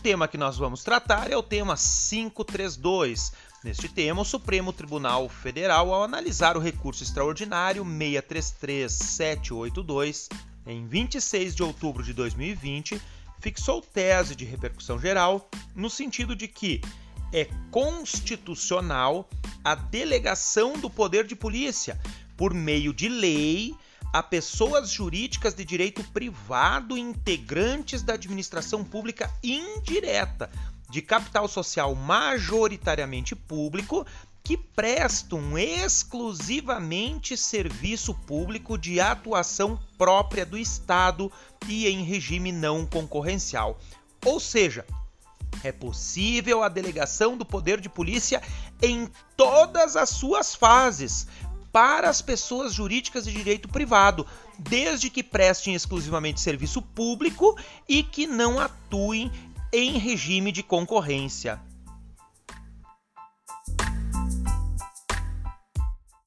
tema que nós vamos tratar é o tema 532. Neste tema, o Supremo Tribunal Federal, ao analisar o recurso extraordinário 633782, em 26 de outubro de 2020, fixou tese de repercussão geral no sentido de que é constitucional a delegação do poder de polícia por meio de lei a pessoas jurídicas de direito privado integrantes da administração pública indireta de capital social majoritariamente público que prestam exclusivamente serviço público de atuação própria do Estado e em regime não concorrencial. Ou seja, é possível a delegação do poder de polícia em todas as suas fases, para as pessoas jurídicas de direito privado, desde que prestem exclusivamente serviço público e que não atuem em regime de concorrência.